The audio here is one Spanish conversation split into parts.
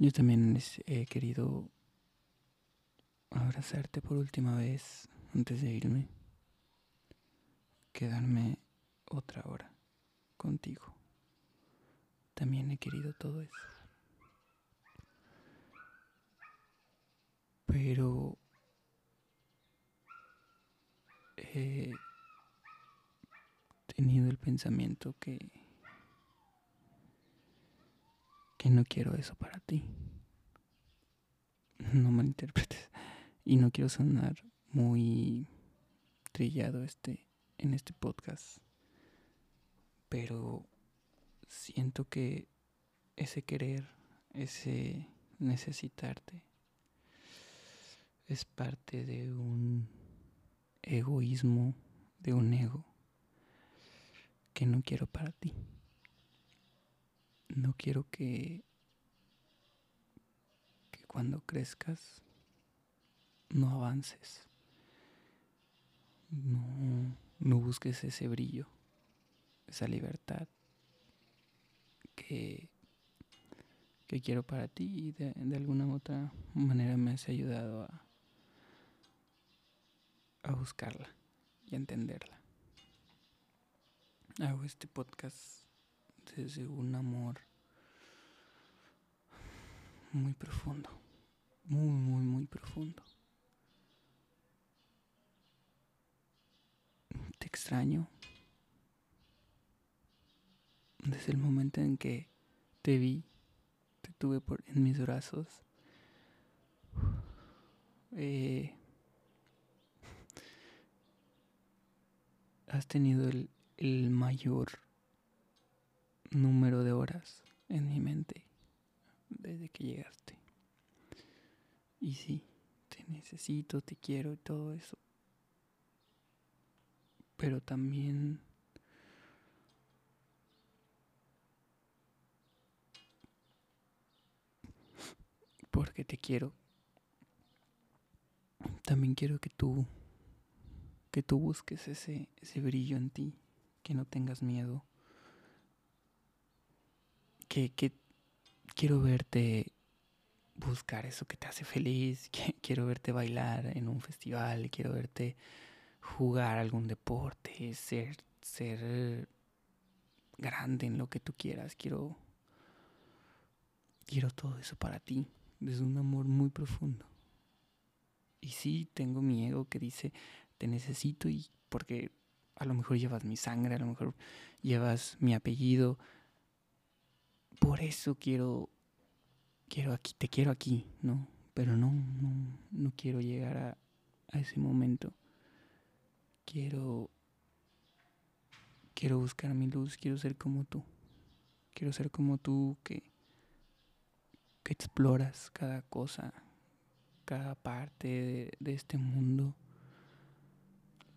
Yo también he querido abrazarte por última vez antes de irme. Quedarme otra hora contigo. También he querido todo eso. Pero he tenido el pensamiento que que no quiero eso para ti. No malinterpretes. Y no quiero sonar muy trillado este en este podcast. Pero siento que ese querer, ese necesitarte es parte de un egoísmo, de un ego que no quiero para ti. No quiero que, cuando crezcas no avances. No, no busques ese brillo, esa libertad que, que quiero para ti y de, de alguna u otra manera me has ayudado a, a buscarla y a entenderla. Hago este podcast desde un amor muy profundo, muy, muy, muy profundo. Te extraño desde el momento en que te vi, te tuve por, en mis brazos. Eh, has tenido el, el mayor número de horas en mi mente desde que llegaste. Y sí, te necesito, te quiero y todo eso. Pero también porque te quiero. También quiero que tú que tú busques ese ese brillo en ti, que no tengas miedo. Que, que quiero verte buscar eso que te hace feliz, quiero verte bailar en un festival, quiero verte jugar algún deporte, ser, ser grande en lo que tú quieras, quiero, quiero todo eso para ti, desde un amor muy profundo. Y sí, tengo mi ego que dice, te necesito y porque a lo mejor llevas mi sangre, a lo mejor llevas mi apellido, por eso quiero, quiero aquí, te quiero aquí, ¿no? Pero no, no, no quiero llegar a, a ese momento. Quiero, quiero buscar mi luz, quiero ser como tú. Quiero ser como tú que, que exploras cada cosa, cada parte de, de este mundo.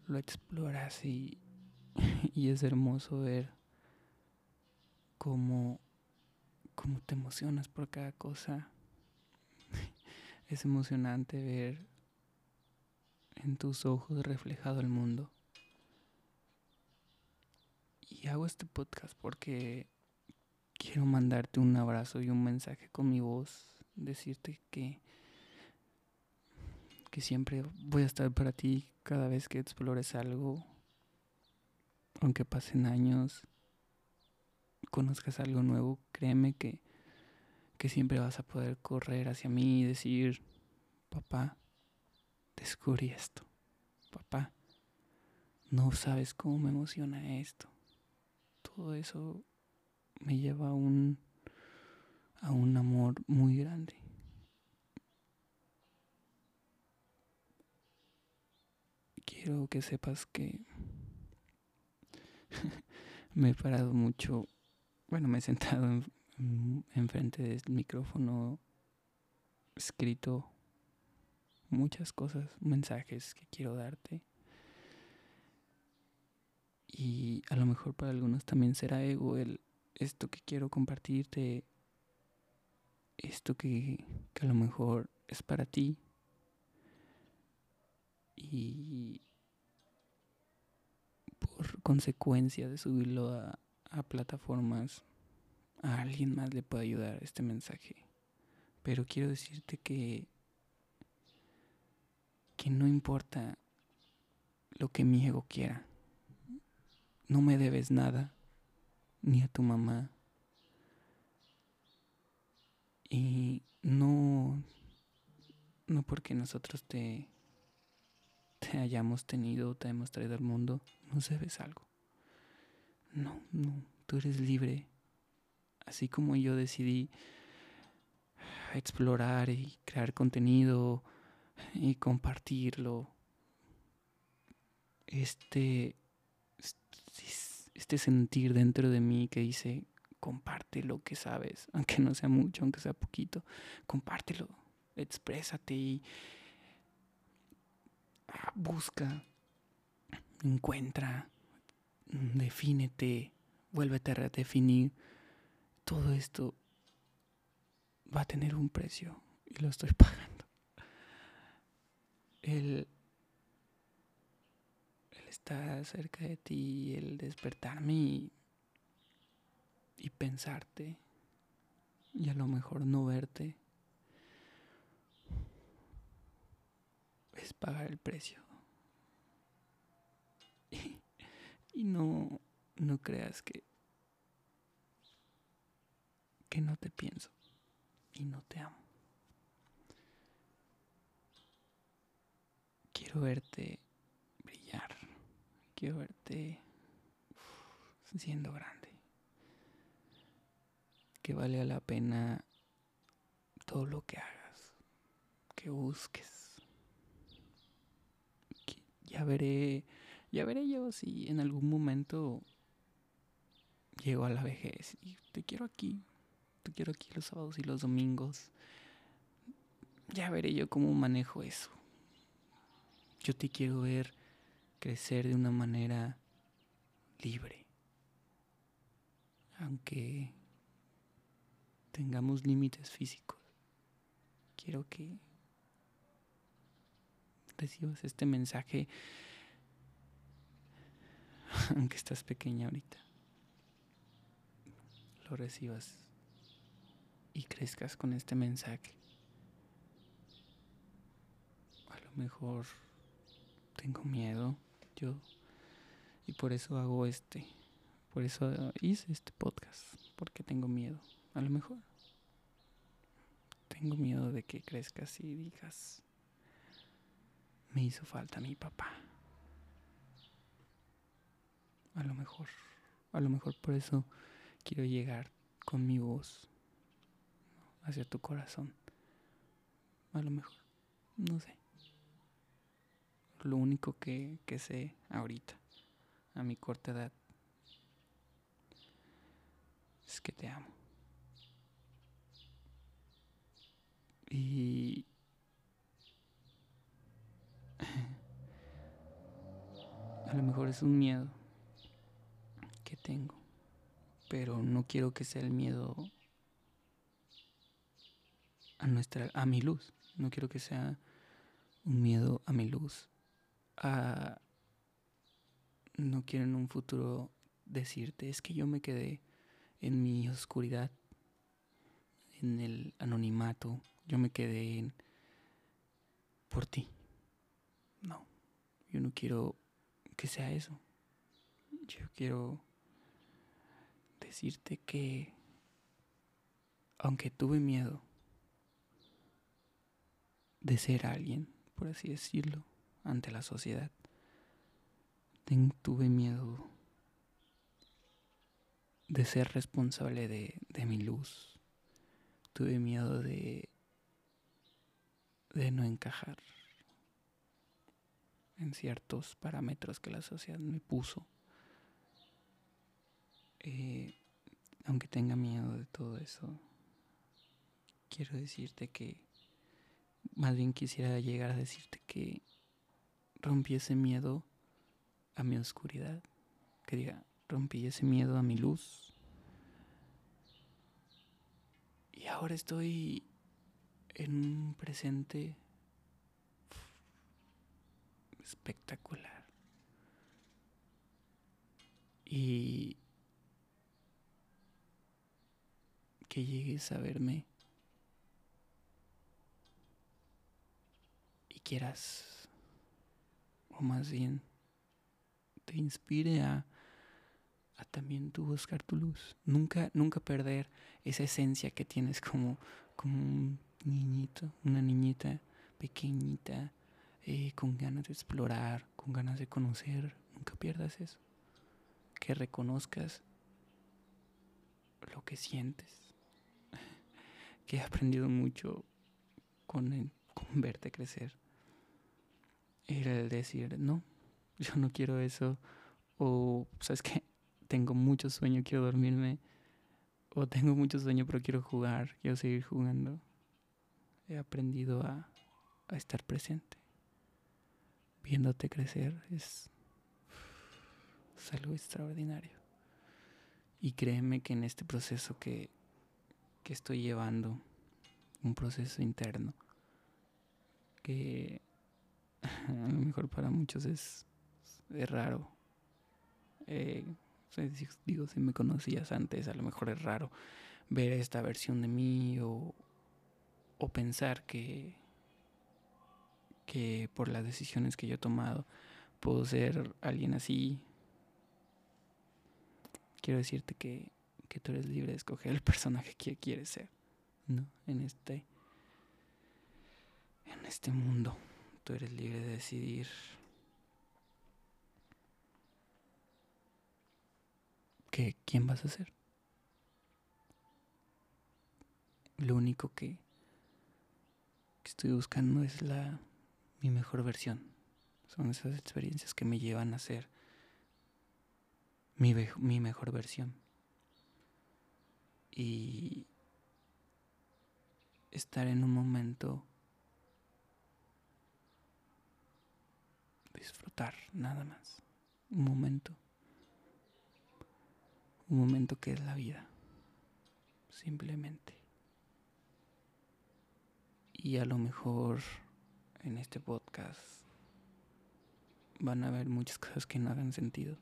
Lo exploras y, y es hermoso ver cómo cómo te emocionas por cada cosa. Es emocionante ver en tus ojos reflejado el mundo. Y hago este podcast porque quiero mandarte un abrazo y un mensaje con mi voz, decirte que que siempre voy a estar para ti cada vez que explores algo, aunque pasen años, conozcas algo nuevo, créeme que, que siempre vas a poder correr hacia mí y decir, papá, descubrí esto. Papá, no sabes cómo me emociona esto. Todo eso me lleva a un, a un amor muy grande. Quiero que sepas que me he parado mucho bueno, me he sentado en, enfrente del micrófono, escrito muchas cosas, mensajes que quiero darte. Y a lo mejor para algunos también será ego el esto que quiero compartirte, esto que a lo mejor es para ti. Y por consecuencia de subirlo a, a plataformas, a alguien más le puede ayudar este mensaje. Pero quiero decirte que que no importa lo que mi ego quiera. No me debes nada, ni a tu mamá. Y no, no porque nosotros te, te hayamos tenido, te hemos traído al mundo, nos debes algo. No, no, tú eres libre. Así como yo decidí explorar y crear contenido y compartirlo. Este, este sentir dentro de mí que dice, comparte lo que sabes, aunque no sea mucho, aunque sea poquito, compártelo, exprésate y ah, busca, encuentra, defínete, vuélvete a redefinir. Todo esto va a tener un precio y lo estoy pagando. El, el estar cerca de ti, el despertarme y pensarte y a lo mejor no verte es pagar el precio. Y, no, no creas que, que no te pienso y no te amo. Quiero verte brillar. Quiero verte siendo grande. Que vale la pena todo lo que hagas. Que busques. ya veré. Ya veré yo si en algún momento llego a la vejez y te quiero aquí. Te quiero aquí los sábados y los domingos. Ya veré yo cómo manejo eso. Yo te quiero ver crecer de una manera libre. Aunque tengamos límites físicos, quiero que recibas este mensaje, aunque estás pequeña ahorita, lo recibas y crezcas con este mensaje. A lo mejor tengo miedo, yo, y por eso hago este, por eso hice este podcast, porque tengo miedo, a lo mejor. Tengo miedo de que crezcas y digas, me hizo falta mi papá. A lo mejor, a lo mejor por eso quiero llegar con mi voz hacia tu corazón. A lo mejor, no sé lo único que, que sé ahorita, a mi corta edad, es que te amo. Y a lo mejor es un miedo tengo, pero no quiero que sea el miedo a nuestra a mi luz, no quiero que sea un miedo a mi luz, no quiero en un futuro decirte, es que yo me quedé en mi oscuridad, en el anonimato, yo me quedé en, por ti. No, yo no quiero que sea eso. Yo quiero decirte que, aunque tuve miedo de ser alguien, por así decirlo, ante la sociedad. tuve miedo de ser responsable de, mi luz. Tuve miedo de no encajar en ciertos parámetros que la sociedad me puso. Eh, aunque tenga miedo de todo eso, quiero decirte que, más bien quisiera llegar a decirte que rompí ese miedo a mi oscuridad. Que diga, rompí ese miedo a mi luz. Y ahora estoy en un presente espectacular. Y que llegues a verme quieras, o más bien, te inspire a, a también tú buscar tu luz. Nunca, nunca perder esa esencia que tienes como, como un niñito, una niñita pequeñita, eh, con ganas de explorar, con ganas de conocer. Nunca pierdas eso. Que reconozcas lo que sientes. Que he aprendido mucho con, verte crecer. Era el decir, no, yo no quiero eso. O, ¿sabes qué? Tengo mucho sueño, quiero dormirme. O tengo mucho sueño, pero quiero jugar, quiero seguir jugando. He aprendido a, estar presente. Viéndote crecer es algo extraordinario. Y créeme que en este proceso que, que estoy llevando, un proceso interno, que a lo mejor para muchos es, es raro. Eh, digo, si me conocías antes, a lo mejor es raro ver esta versión de mí o, o pensar que, que por las decisiones que yo he tomado puedo ser alguien así. Quiero decirte que, que tú eres libre de escoger el personaje que quieres ser, ¿no? En este, en este mundo, tú eres libre de decidir que, quién vas a ser. Lo único que, que estoy buscando es la mi mejor versión. Son esas experiencias que me llevan a ser mi, mi mejor versión. Y estar en un momento disfrutar nada más. Un momento. Un momento que es la vida. Simplemente. Y a lo mejor en este podcast van a haber muchas cosas que no hagan sentido.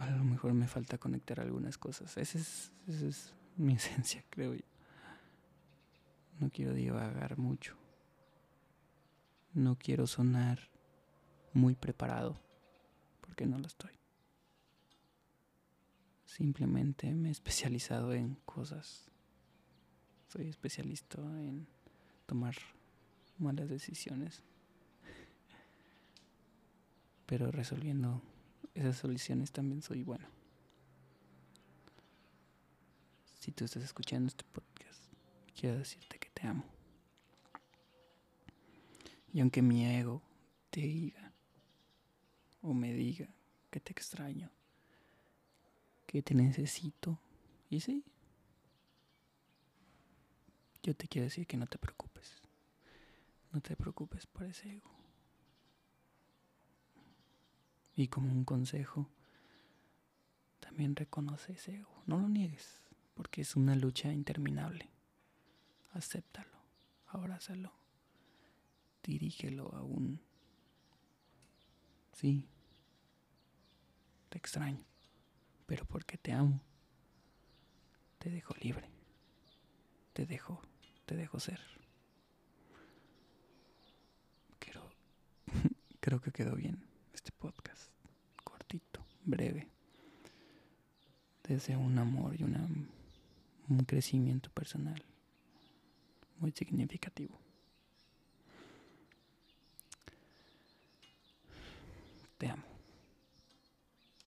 A lo mejor me falta conectar algunas cosas. Esa es, mi esencia, creo yo. No quiero divagar mucho. No quiero sonar muy preparado, porque no lo estoy. Simplemente me he especializado en cosas soy especialista en tomar malas decisiones. Pero resolviendo esas soluciones también soy bueno. Si tú estás escuchando este podcast, quiero decirte que te amo. Y aunque mi ego te diga o me diga que te extraño, que te necesito, y sí, yo te quiero decir que no te preocupes. No te preocupes por ese ego. Y como un consejo, también reconoce ese ego. No lo niegues, porque es una lucha interminable. Acéptalo, abrázalo, dirígelo a un... Sí, te extraño, pero porque te amo, te dejo libre, te dejo te dejo ser. Creo, creo que quedó bien este podcast. Breve. Desde un amor y una, un crecimiento personal muy significativo.